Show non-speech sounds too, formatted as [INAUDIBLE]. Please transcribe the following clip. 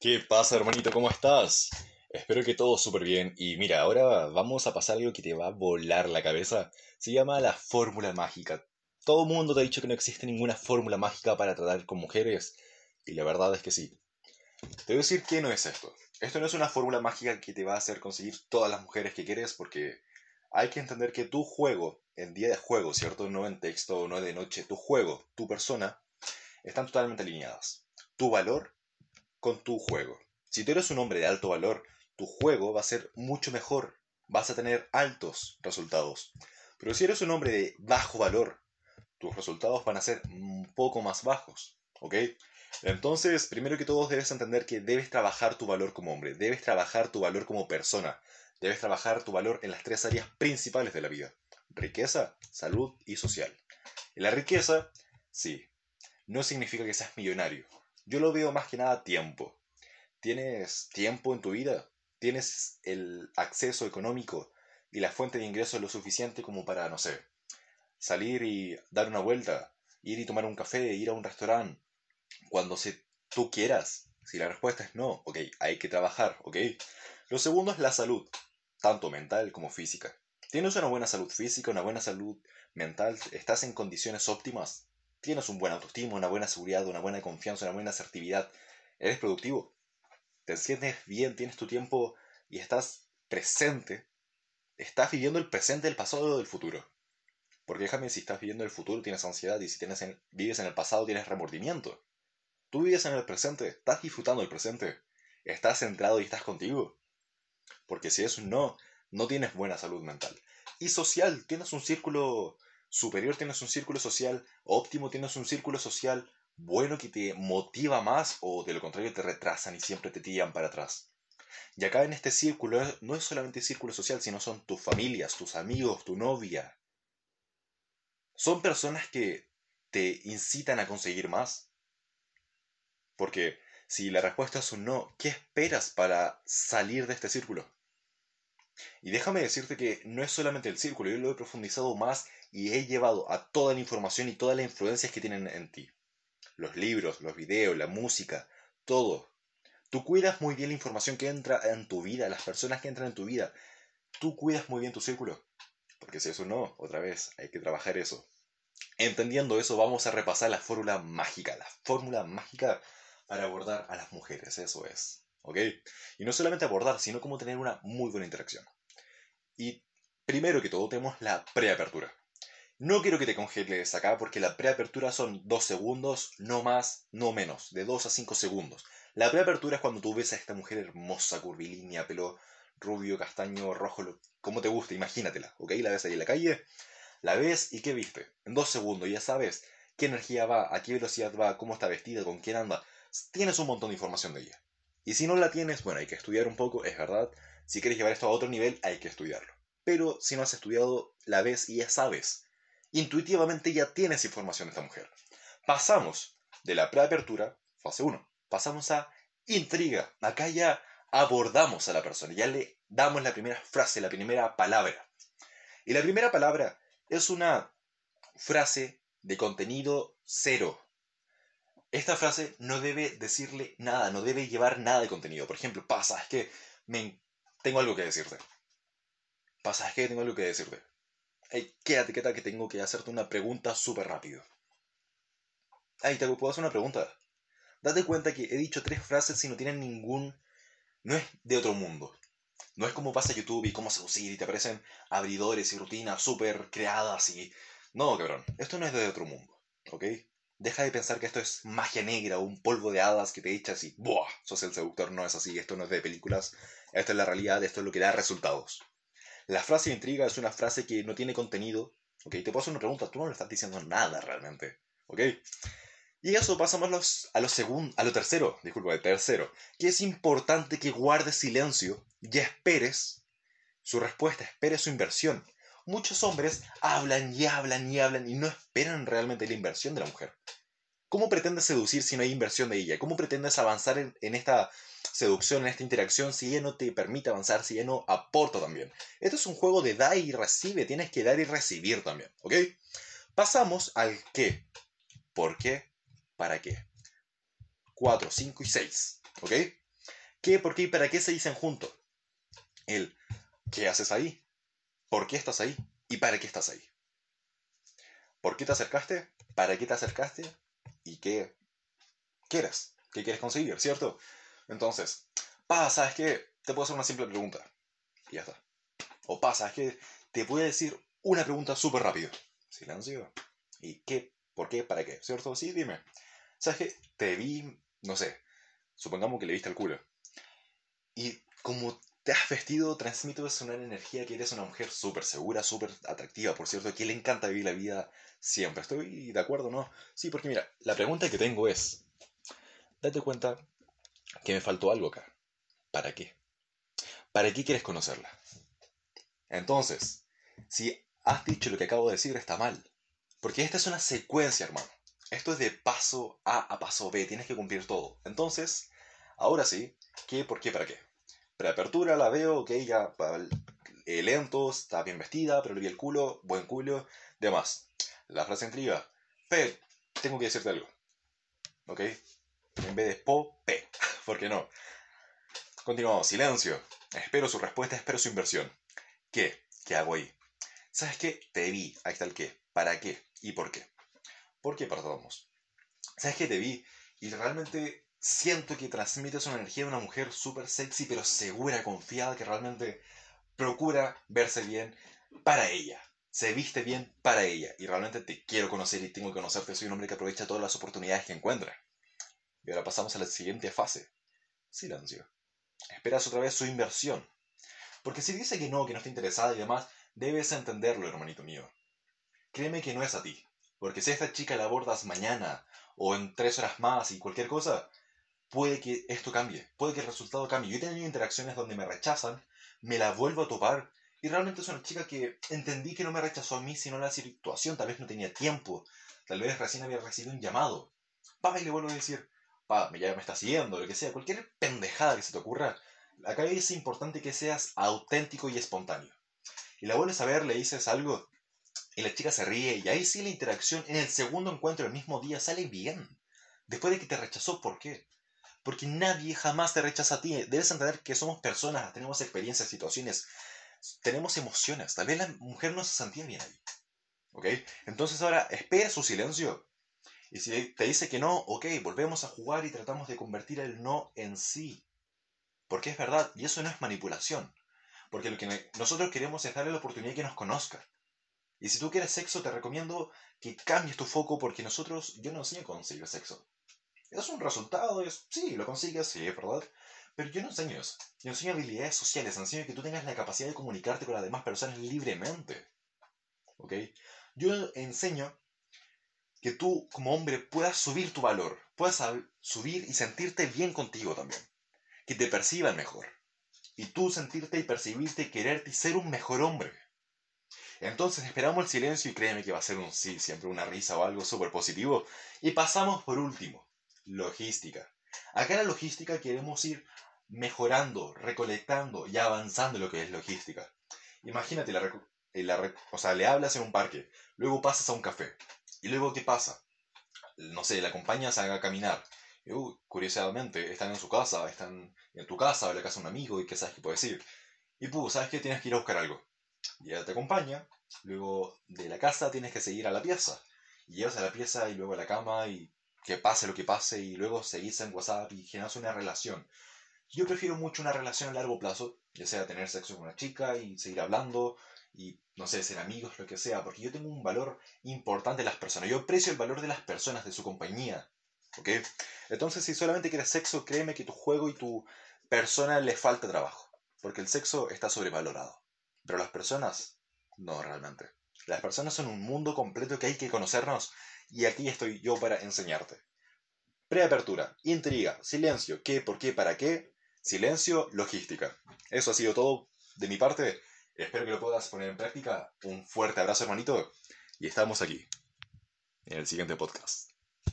¿Qué pasa, hermanito? ¿Cómo estás? Espero que todo súper bien. Y mira, ahora vamos a pasar algo que te va a volar la cabeza. Se llama la fórmula mágica. Todo el mundo te ha dicho que no existe ninguna fórmula mágica para tratar con mujeres. Y la verdad es que sí. Te voy a decir que no es esto. Esto no es una fórmula mágica que te va a hacer conseguir todas las mujeres que quieres porque hay que entender que tu juego, en día de juego, ¿cierto? No en texto, no de noche, tu juego, tu persona, están totalmente alineadas. Tu valor con tu juego. Si tú eres un hombre de alto valor, tu juego va a ser mucho mejor. Vas a tener altos resultados. Pero si eres un hombre de bajo valor, tus resultados van a ser un poco más bajos. ¿Ok? Entonces, primero que todo, debes entender que debes trabajar tu valor como hombre, debes trabajar tu valor como persona, debes trabajar tu valor en las tres áreas principales de la vida. Riqueza, salud y social. Y la riqueza, sí, no significa que seas millonario. Yo lo veo más que nada tiempo. ¿Tienes tiempo en tu vida? ¿Tienes el acceso económico y la fuente de ingresos lo suficiente como para, no sé, salir y dar una vuelta, ir y tomar un café, ir a un restaurante, cuando se, tú quieras? Si la respuesta es no, ok, hay que trabajar, ok. Lo segundo es la salud, tanto mental como física. ¿Tienes una buena salud física, una buena salud mental? ¿Estás en condiciones óptimas? Tienes un buen autoestima, una buena seguridad, una buena confianza, una buena asertividad, eres productivo, te sientes bien, tienes tu tiempo y estás presente, estás viviendo el presente, el pasado y el futuro. Porque déjame, si estás viviendo el futuro tienes ansiedad y si tienes vives en el pasado tienes remordimiento. Tú vives en el presente, estás disfrutando del presente, estás centrado y estás contigo. Porque si eso no, no tienes buena salud mental. Y social, tienes un círculo superior tienes un círculo social, óptimo tienes un círculo social bueno que te motiva más o de lo contrario te retrasan y siempre te tiran para atrás. Y acá en este círculo no es solamente círculo social, sino son tus familias, tus amigos, tu novia. Son personas que te incitan a conseguir más. Porque si la respuesta es un no, ¿qué esperas para salir de este círculo? Y déjame decirte que no es solamente el círculo, yo lo he profundizado más y he llevado a toda la información y todas las influencias que tienen en ti. Los libros, los videos, la música, todo. Tú cuidas muy bien la información que entra en tu vida, las personas que entran en tu vida. Tú cuidas muy bien tu círculo. Porque si eso no, otra vez, hay que trabajar eso. Entendiendo eso, vamos a repasar la fórmula mágica. La fórmula mágica para abordar a las mujeres, eso es. ¿Ok? Y no solamente abordar, sino cómo tener una muy buena interacción. Y primero que todo tenemos la preapertura. No quiero que te congeles acá porque la preapertura son 2 segundos, no más, no menos, de 2 a 5 segundos. La preapertura es cuando tú ves a esta mujer hermosa, curvilínea, pelo rubio, castaño, rojo, como te guste, imagínatela, ¿ok? La ves ahí en la calle, la ves y ¿qué viste? En 2 segundos ya sabes qué energía va, a qué velocidad va, cómo está vestida, con quién anda. Tienes un montón de información de ella. Y si no la tienes, bueno, hay que estudiar un poco, es verdad. Si quieres llevar esto a otro nivel, hay que estudiarlo. Pero si no has estudiado, la ves y ya sabes. Intuitivamente ya tienes información de esta mujer. Pasamos de la preapertura, fase 1, pasamos a intriga. Acá ya abordamos a la persona, ya le damos la primera frase, la primera palabra. Y la primera palabra es una frase de contenido cero. Esta frase no debe decirle nada, no debe llevar nada de contenido. Por ejemplo, pasa, es que tengo algo que decirte. Pasa, es que tengo algo que decirte. Hey, quédate, quédate, que tengo que hacerte una pregunta súper rápido. Ay, te puedo hacer una pregunta. Date cuenta que he dicho tres frases y no tienen ningún... No es de otro mundo. No es como pasa YouTube y cómo seducir y te aparecen abridores y rutinas súper creadas y... No, cabrón. Esto no es de otro mundo. ¿Ok? Deja de pensar que esto es magia negra o un polvo de hadas que te echas y ¡buah! Sos el seductor. No es así, esto no es de películas. Esto es la realidad, esto es lo que da resultados. La frase de intriga es una frase que no tiene contenido. ¿Ok? Te puedo hacer una pregunta, tú no le estás diciendo nada realmente. ¿Ok? Y eso pasamos a, lo segundo, a lo tercero, disculpa, al tercero, que es importante que guardes silencio y esperes su respuesta, esperes su inversión. Muchos hombres hablan y hablan y hablan y no esperan realmente la inversión de la mujer. ¿Cómo pretendes seducir si no hay inversión de ella? ¿Cómo pretendes avanzar en, esta seducción, en esta interacción, si ella no te permite avanzar, si ella no aporta también? Esto es un juego de da y recibe, tienes que dar y recibir también, ¿ok? Pasamos al qué. ¿Por qué? ¿Para qué? 4, 5 y 6, ¿ok? ¿Qué, por qué y para qué se dicen juntos? El ¿qué haces ahí? ¿Por qué estás ahí? ¿Y para qué estás ahí? ¿Por qué te acercaste? ¿Para qué te acercaste? ¿Y qué quieres? ¿Qué quieres conseguir? ¿Cierto? Entonces, pasa, ¿sabes qué? Te puedo hacer una simple pregunta. Y ya está. O pasa, ¿sabes qué? Te puedo decir una pregunta súper rápido. Silencio. ¿Y qué? ¿Por qué? ¿Para qué? ¿Cierto? Sí, dime. ¿Sabes qué? Te vi, no sé, supongamos que le viste el culo. Y como te has vestido, transmites una energía que eres una mujer súper segura, súper atractiva, por cierto, que le encanta vivir la vida siempre. ¿Estoy de acuerdo no? Sí, porque mira, la pregunta que tengo es, date cuenta que me faltó algo acá. ¿Para qué? ¿Para qué quieres conocerla? Entonces, si has dicho lo que acabo de decir, está mal. Porque esta es una secuencia, hermano. Esto es de paso A a paso B, tienes que cumplir todo. Entonces, ahora sí, ¿qué, por qué, para qué? Preapertura, la veo, ok, ya eh, lento, está bien vestida, pero le vi el culo, buen culo, demás. La frase intriga. P, tengo que decirte algo. ¿Ok? En vez de po, P. [LAUGHS] ¿Por qué no? Continuamos, silencio. Espero su respuesta, espero su inversión. ¿Qué? ¿Qué hago ahí? ¿Sabes qué? Te vi. Ahí está el qué. ¿Para qué? ¿Y por qué? ¿Por qué perdamos? ¿Sabes qué te vi? Y realmente siento que transmites una energía de una mujer súper sexy, pero segura, confiada, que realmente procura verse bien para ella. Se viste bien para ella. Y realmente te quiero conocer y tengo que conocerte. Soy un hombre que aprovecha todas las oportunidades que encuentra. Y ahora pasamos a la siguiente fase. Silencio. Esperas otra vez su inversión. Porque si dice que no, que no está interesada y demás, debes entenderlo, hermanito mío. Créeme que no es a ti. Porque si a esta chica la abordas mañana o en tres horas más y cualquier cosa, puede que esto cambie, puede que el resultado cambie. Yo he tenido interacciones donde me rechazan, me la vuelvo a topar y realmente es una chica que entendí que no me rechazó a mí, sino la situación, tal vez no tenía tiempo, tal vez recién había recibido un llamado. Pa, y le vuelvo a decir, pa, ya me está siguiendo, lo que sea, cualquier pendejada que se te ocurra. Acá es importante que seas auténtico y espontáneo. Y la vuelves a ver, le dices algo y la chica se ríe y ahí sí la interacción en el segundo encuentro el mismo día sale bien. Después de que te rechazó, ¿por qué? Porque nadie jamás te rechaza a ti. Debes entender que somos personas, tenemos experiencias, situaciones, tenemos emociones. Tal vez la mujer no se sentía bien ahí. ¿Ok? Entonces ahora espera su silencio. Y si te dice que no, ok, volvemos a jugar y tratamos de convertir el no en sí. Porque es verdad, y eso no es manipulación. Porque lo que nosotros queremos es darle la oportunidad que nos conozca. Y si tú quieres sexo, te recomiendo que cambies tu foco porque nosotros, yo no enseño a conseguir sexo. Es un resultado, es, sí, lo consigues, sí, es verdad. Pero yo no enseño eso. Yo enseño habilidades sociales, enseño que tú tengas la capacidad de comunicarte con las demás personas libremente. ¿Ok? Yo enseño que tú como hombre puedas subir tu valor, puedas subir y sentirte bien contigo también. Que te perciban mejor. Y tú sentirte y percibirte y quererte y ser un mejor hombre. Entonces esperamos el silencio y créeme que va a ser un sí, siempre una risa o algo súper positivo. Y pasamos por último, logística. Acá en la logística queremos ir mejorando, recolectando y avanzando lo que es logística. Imagínate, la, la, o sea, le hablas en un parque, luego pasas a un café. ¿Y luego qué pasa? No sé, la acompañas a caminar. Y, uh, curiosamente, están en su casa, están en tu casa o en la casa de un amigo y qué sabes qué puedes decir. Y tú, sabes que tienes que ir a buscar algo y ella te acompaña, luego de la casa tienes que seguir a la pieza, y llevas a la pieza y luego a la cama y que pase lo que pase y luego seguís en WhatsApp y generas una relación. Yo prefiero mucho una relación a largo plazo, ya sea tener sexo con una chica y seguir hablando y, no sé, ser amigos, lo que sea, porque yo tengo un valor importante en las personas. Yo aprecio el valor de las personas, de su compañía. ¿Ok? Entonces, si solamente quieres sexo, créeme que tu juego y tu persona le falta trabajo, porque el sexo está sobrevalorado. Pero las personas, no realmente. Las personas son un mundo completo que hay que conocernos y aquí estoy yo para enseñarte. Preapertura, intriga, silencio, qué, por qué, para qué, silencio, logística. Eso ha sido todo de mi parte. Espero que lo puedas poner en práctica. Un fuerte abrazo hermanito y estamos aquí en el siguiente podcast.